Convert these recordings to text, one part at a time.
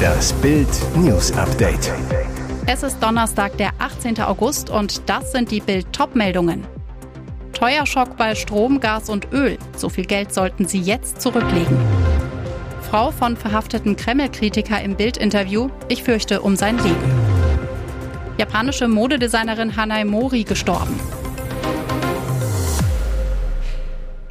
Das Bild News Update. Es ist Donnerstag, der 18. August und das sind die Bild Topmeldungen. Teuer Schock bei Strom, Gas und Öl. So viel Geld sollten Sie jetzt zurücklegen. Frau von verhafteten Kreml-Kritiker im Bild-Interview. Ich fürchte um sein Leben. Japanische Modedesignerin Hanai Mori gestorben.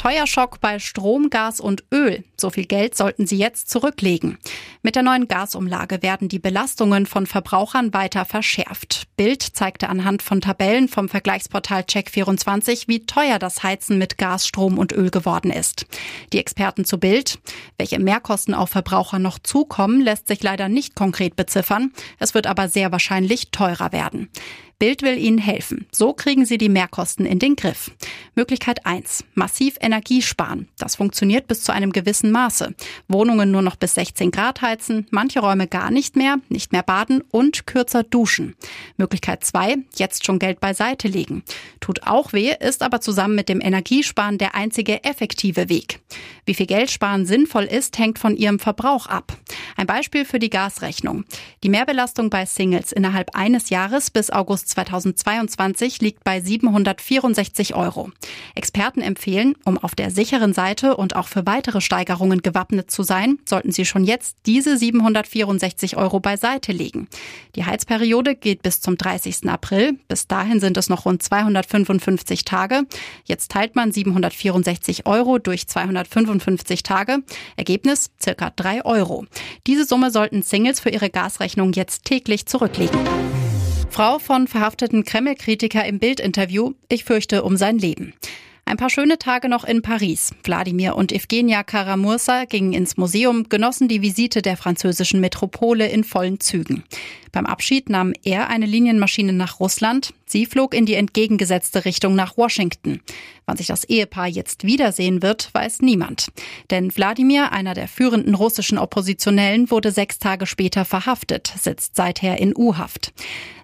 Teuer Schock bei Strom, Gas und Öl. So viel Geld sollten Sie jetzt zurücklegen. Mit der neuen Gasumlage werden die Belastungen von Verbrauchern weiter verschärft. Bild zeigte anhand von Tabellen vom Vergleichsportal Check24, wie teuer das Heizen mit Gas, Strom und Öl geworden ist. Die Experten zu Bild. Welche Mehrkosten auf Verbraucher noch zukommen, lässt sich leider nicht konkret beziffern. Es wird aber sehr wahrscheinlich teurer werden. Bild will Ihnen helfen. So kriegen Sie die Mehrkosten in den Griff. Möglichkeit 1. Massiv Energie sparen. Das funktioniert bis zu einem gewissen Maße. Wohnungen nur noch bis 16 Grad heizen, manche Räume gar nicht mehr, nicht mehr baden und kürzer duschen. Möglichkeit 2. Jetzt schon Geld beiseite legen. Tut auch weh, ist aber zusammen mit dem Energiesparen der einzige effektive Weg. Wie viel Geld sparen sinnvoll ist, hängt von Ihrem Verbrauch ab. Ein Beispiel für die Gasrechnung. Die Mehrbelastung bei Singles innerhalb eines Jahres bis August 2022 liegt bei 764 Euro. Experten empfehlen, um auf der sicheren Seite und auch für weitere Steigerungen gewappnet zu sein, sollten Sie schon jetzt diese 764 Euro beiseite legen. Die Heizperiode geht bis zum 30. April. Bis dahin sind es noch rund 255 Tage. Jetzt teilt man 764 Euro durch 255 Tage. Ergebnis circa 3 Euro. Diese Summe sollten Singles für ihre Gasrechnung jetzt täglich zurücklegen. Frau von verhafteten Kreml-Kritiker im Bildinterview, ich fürchte um sein Leben. Ein paar schöne Tage noch in Paris. Wladimir und Evgenia Karamursa gingen ins Museum, genossen die Visite der französischen Metropole in vollen Zügen. Beim Abschied nahm er eine Linienmaschine nach Russland. Sie flog in die entgegengesetzte Richtung nach Washington. Wann sich das Ehepaar jetzt wiedersehen wird, weiß niemand. Denn Wladimir, einer der führenden russischen Oppositionellen, wurde sechs Tage später verhaftet, sitzt seither in U-Haft.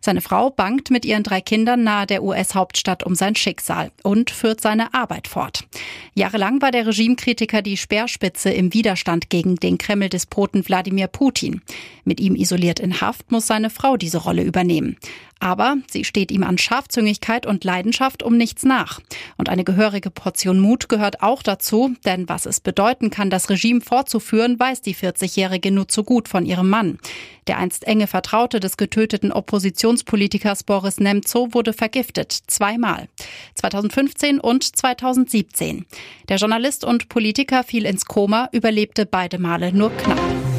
Seine Frau bangt mit ihren drei Kindern nahe der US-Hauptstadt um sein Schicksal und führt seine Arbeit fort. Jahrelang war der Regimekritiker die Speerspitze im Widerstand gegen den Kreml-Despoten Wladimir Putin. Mit ihm isoliert in Haft muss seine Frau diese Rolle übernehmen. Aber sie steht ihm an Scharfzüngigkeit und Leidenschaft um nichts nach. Und eine gehörige Portion Mut gehört auch dazu, denn was es bedeuten kann, das Regime fortzuführen, weiß die 40-Jährige nur zu gut von ihrem Mann. Der einst enge Vertraute des getöteten Oppositionspolitikers Boris Nemzow wurde vergiftet, zweimal. 2015 und 2017. Der Journalist und Politiker fiel ins Koma, überlebte beide Male nur knapp.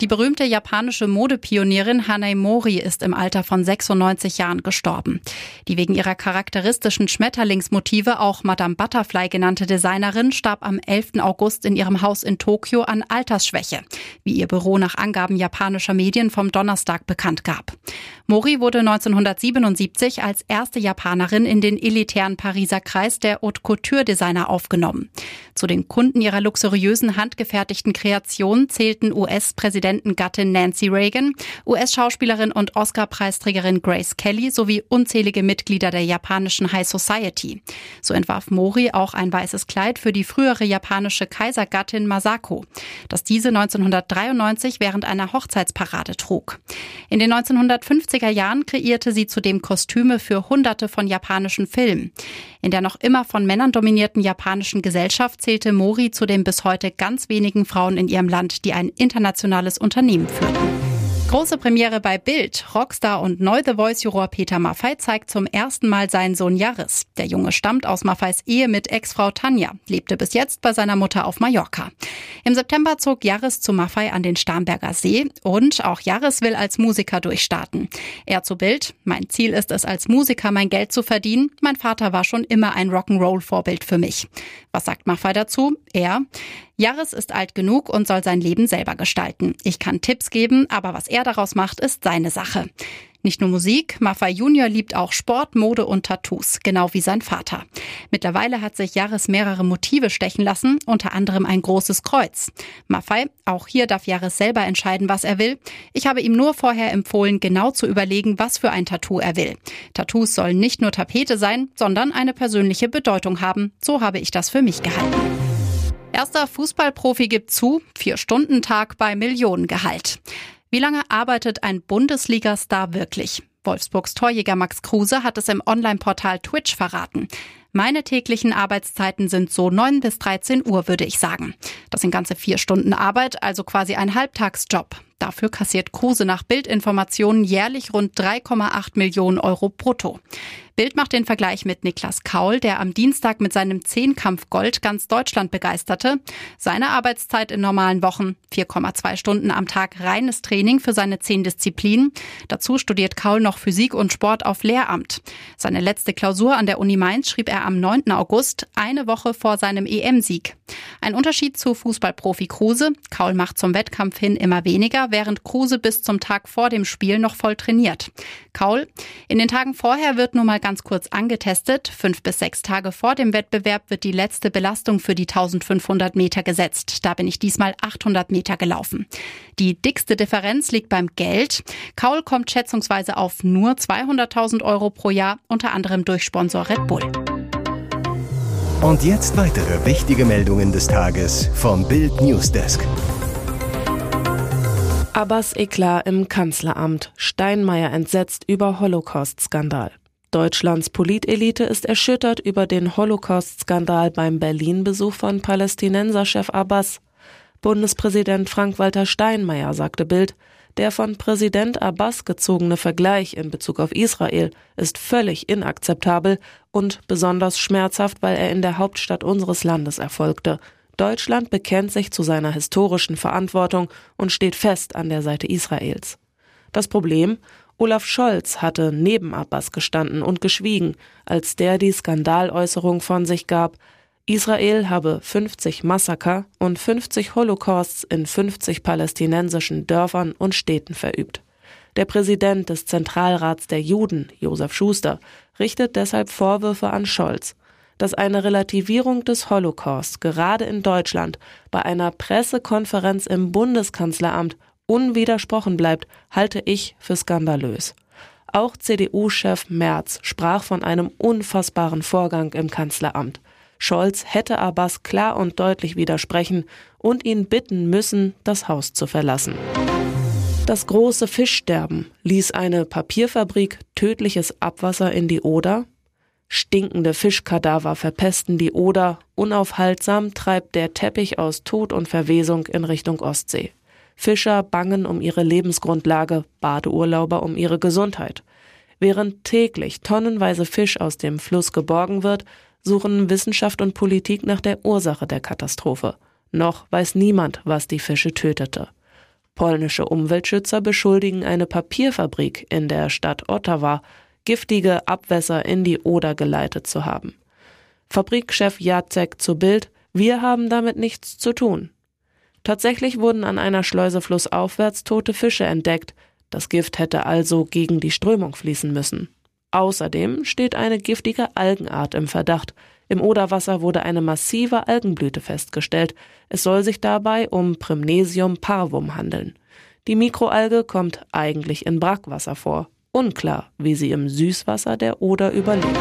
Die berühmte japanische Modepionierin Hanei Mori ist im Alter von 96 Jahren gestorben. Die wegen ihrer charakteristischen Schmetterlingsmotive auch Madame Butterfly genannte Designerin starb am 11. August in ihrem Haus in Tokio an Altersschwäche, wie ihr Büro nach Angaben japanischer Medien vom Donnerstag bekannt gab. Mori wurde 1977 als erste Japanerin in den elitären Pariser Kreis der Haute Couture Designer aufgenommen. Zu den Kunden ihrer luxuriösen handgefertigten Kreationen zählten US-Präsidentengattin Nancy Reagan, US-Schauspielerin und Oscar-Preisträgerin Grace Kelly sowie unzählige Mitglieder der japanischen High Society. So entwarf Mori auch ein weißes Kleid für die frühere japanische Kaisergattin Masako, das diese 1993 während einer Hochzeitsparade trug. In den 1950 90er Jahren kreierte sie zudem Kostüme für hunderte von japanischen Filmen. In der noch immer von Männern dominierten japanischen Gesellschaft zählte Mori zu den bis heute ganz wenigen Frauen in ihrem Land, die ein internationales Unternehmen führten. Große Premiere bei Bild. Rockstar und neu The Voice-Juror Peter Maffei zeigt zum ersten Mal seinen Sohn Jaris. Der Junge stammt aus Maffeis Ehe mit Ex-Frau Tanja, lebte bis jetzt bei seiner Mutter auf Mallorca. Im September zog Jaris zu Maffei an den Starnberger See und auch Jaris will als Musiker durchstarten. Er zu Bild. Mein Ziel ist es, als Musiker mein Geld zu verdienen. Mein Vater war schon immer ein Rock'n'Roll-Vorbild für mich. Was sagt Maffei dazu? Er. Jaris ist alt genug und soll sein Leben selber gestalten. Ich kann Tipps geben, aber was er daraus macht, ist seine Sache. Nicht nur Musik, Maffei Junior liebt auch Sport, Mode und Tattoos, genau wie sein Vater. Mittlerweile hat sich Jaris mehrere Motive stechen lassen, unter anderem ein großes Kreuz. Maffei, auch hier darf Jaris selber entscheiden, was er will. Ich habe ihm nur vorher empfohlen, genau zu überlegen, was für ein Tattoo er will. Tattoos sollen nicht nur Tapete sein, sondern eine persönliche Bedeutung haben. So habe ich das für mich gehalten. Erster Fußballprofi gibt zu, Vier-Stunden-Tag bei Millionengehalt. Wie lange arbeitet ein Bundesliga-Star wirklich? Wolfsburgs Torjäger Max Kruse hat es im Online-Portal Twitch verraten. Meine täglichen Arbeitszeiten sind so 9 bis 13 Uhr, würde ich sagen. Das sind ganze vier Stunden Arbeit, also quasi ein Halbtagsjob. Dafür kassiert Kruse nach Bildinformationen jährlich rund 3,8 Millionen Euro brutto. Bild macht den Vergleich mit Niklas Kaul, der am Dienstag mit seinem Zehnkampf Gold ganz Deutschland begeisterte. Seine Arbeitszeit in normalen Wochen 4,2 Stunden am Tag reines Training für seine zehn Disziplinen. Dazu studiert Kaul noch Physik und Sport auf Lehramt. Seine letzte Klausur an der Uni Mainz schrieb er am 9. August, eine Woche vor seinem EM-Sieg. Ein Unterschied zu Fußballprofi Kruse. Kaul macht zum Wettkampf hin immer weniger, während Kruse bis zum Tag vor dem Spiel noch voll trainiert. Kaul, in den Tagen vorher wird nun mal ganz kurz angetestet. Fünf bis sechs Tage vor dem Wettbewerb wird die letzte Belastung für die 1500 Meter gesetzt. Da bin ich diesmal 800 Meter gelaufen. Die dickste Differenz liegt beim Geld. Kaul kommt schätzungsweise auf nur 200.000 Euro pro Jahr, unter anderem durch Sponsor Red Bull. Und jetzt weitere wichtige Meldungen des Tages vom Bild Newsdesk. Abbas Eklat im Kanzleramt. Steinmeier entsetzt über Holocaust-Skandal. Deutschlands Politelite ist erschüttert über den Holocaust-Skandal beim Berlin-Besuch von Palästinenserchef Abbas. Bundespräsident Frank-Walter Steinmeier sagte Bild, der von Präsident Abbas gezogene Vergleich in Bezug auf Israel ist völlig inakzeptabel und besonders schmerzhaft, weil er in der Hauptstadt unseres Landes erfolgte. Deutschland bekennt sich zu seiner historischen Verantwortung und steht fest an der Seite Israels. Das Problem, Olaf Scholz hatte neben Abbas gestanden und geschwiegen, als der die Skandaläußerung von sich gab, Israel habe 50 Massaker und 50 Holocausts in 50 palästinensischen Dörfern und Städten verübt. Der Präsident des Zentralrats der Juden, Josef Schuster, richtet deshalb Vorwürfe an Scholz, dass eine Relativierung des Holocaust gerade in Deutschland bei einer Pressekonferenz im Bundeskanzleramt unwidersprochen bleibt, halte ich für skandalös. Auch CDU-Chef Merz sprach von einem unfassbaren Vorgang im Kanzleramt. Scholz hätte Abbas klar und deutlich widersprechen und ihn bitten müssen, das Haus zu verlassen. Das große Fischsterben ließ eine Papierfabrik tödliches Abwasser in die Oder. Stinkende Fischkadaver verpesten die Oder. Unaufhaltsam treibt der Teppich aus Tod und Verwesung in Richtung Ostsee. Fischer bangen um ihre Lebensgrundlage, Badeurlauber um ihre Gesundheit. Während täglich tonnenweise Fisch aus dem Fluss geborgen wird, suchen Wissenschaft und Politik nach der Ursache der Katastrophe. Noch weiß niemand, was die Fische tötete. Polnische Umweltschützer beschuldigen eine Papierfabrik in der Stadt Ottawa, giftige Abwässer in die Oder geleitet zu haben. Fabrikchef Jacek zu Bild, wir haben damit nichts zu tun. Tatsächlich wurden an einer Schleuse flussaufwärts tote Fische entdeckt. Das Gift hätte also gegen die Strömung fließen müssen. Außerdem steht eine giftige Algenart im Verdacht. Im Oderwasser wurde eine massive Algenblüte festgestellt. Es soll sich dabei um Primnesium parvum handeln. Die Mikroalge kommt eigentlich in Brackwasser vor. Unklar, wie sie im Süßwasser der Oder überlebt.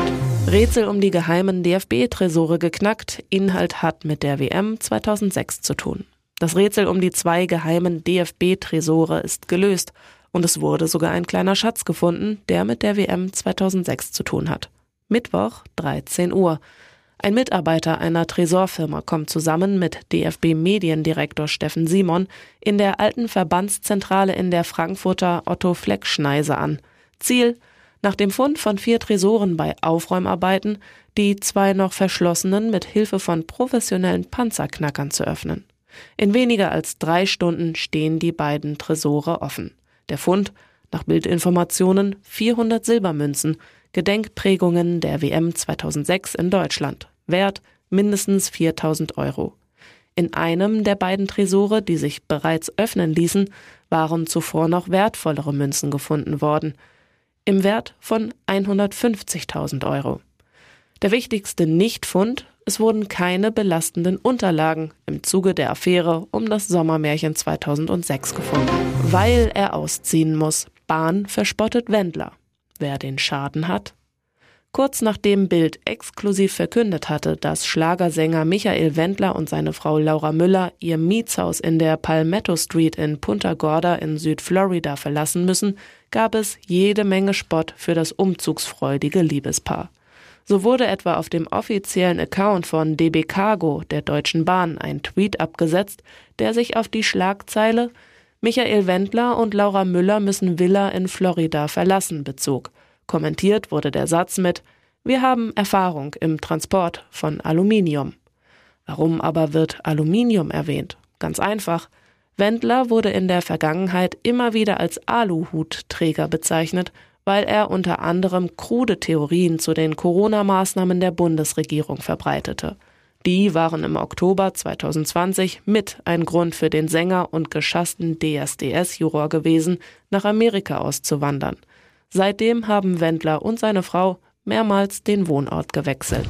Rätsel um die geheimen DFB-Tresore geknackt. Inhalt hat mit der WM 2006 zu tun. Das Rätsel um die zwei geheimen DFB-Tresore ist gelöst und es wurde sogar ein kleiner Schatz gefunden, der mit der WM 2006 zu tun hat. Mittwoch, 13 Uhr. Ein Mitarbeiter einer Tresorfirma kommt zusammen mit DFB-Mediendirektor Steffen Simon in der alten Verbandszentrale in der Frankfurter Otto-Fleck-Schneise an. Ziel, nach dem Fund von vier Tresoren bei Aufräumarbeiten, die zwei noch verschlossenen mit Hilfe von professionellen Panzerknackern zu öffnen. In weniger als drei Stunden stehen die beiden Tresore offen. Der Fund, nach Bildinformationen, 400 Silbermünzen, Gedenkprägungen der WM 2006 in Deutschland, Wert mindestens 4000 Euro. In einem der beiden Tresore, die sich bereits öffnen ließen, waren zuvor noch wertvollere Münzen gefunden worden, im Wert von 150.000 Euro. Der wichtigste Nichtfund, es wurden keine belastenden Unterlagen im Zuge der Affäre um das Sommermärchen 2006 gefunden. Weil er ausziehen muss. Bahn verspottet Wendler. Wer den Schaden hat? Kurz nachdem Bild exklusiv verkündet hatte, dass Schlagersänger Michael Wendler und seine Frau Laura Müller ihr Mietshaus in der Palmetto Street in Punta Gorda in Südflorida verlassen müssen, gab es jede Menge Spott für das umzugsfreudige Liebespaar. So wurde etwa auf dem offiziellen Account von DB Cargo der Deutschen Bahn ein Tweet abgesetzt, der sich auf die Schlagzeile Michael Wendler und Laura Müller müssen Villa in Florida verlassen bezog. Kommentiert wurde der Satz mit Wir haben Erfahrung im Transport von Aluminium. Warum aber wird Aluminium erwähnt? Ganz einfach. Wendler wurde in der Vergangenheit immer wieder als Aluhutträger bezeichnet, weil er unter anderem krude Theorien zu den Corona-Maßnahmen der Bundesregierung verbreitete. Die waren im Oktober 2020 mit ein Grund für den Sänger und geschassten DSDS-Juror gewesen, nach Amerika auszuwandern. Seitdem haben Wendler und seine Frau mehrmals den Wohnort gewechselt.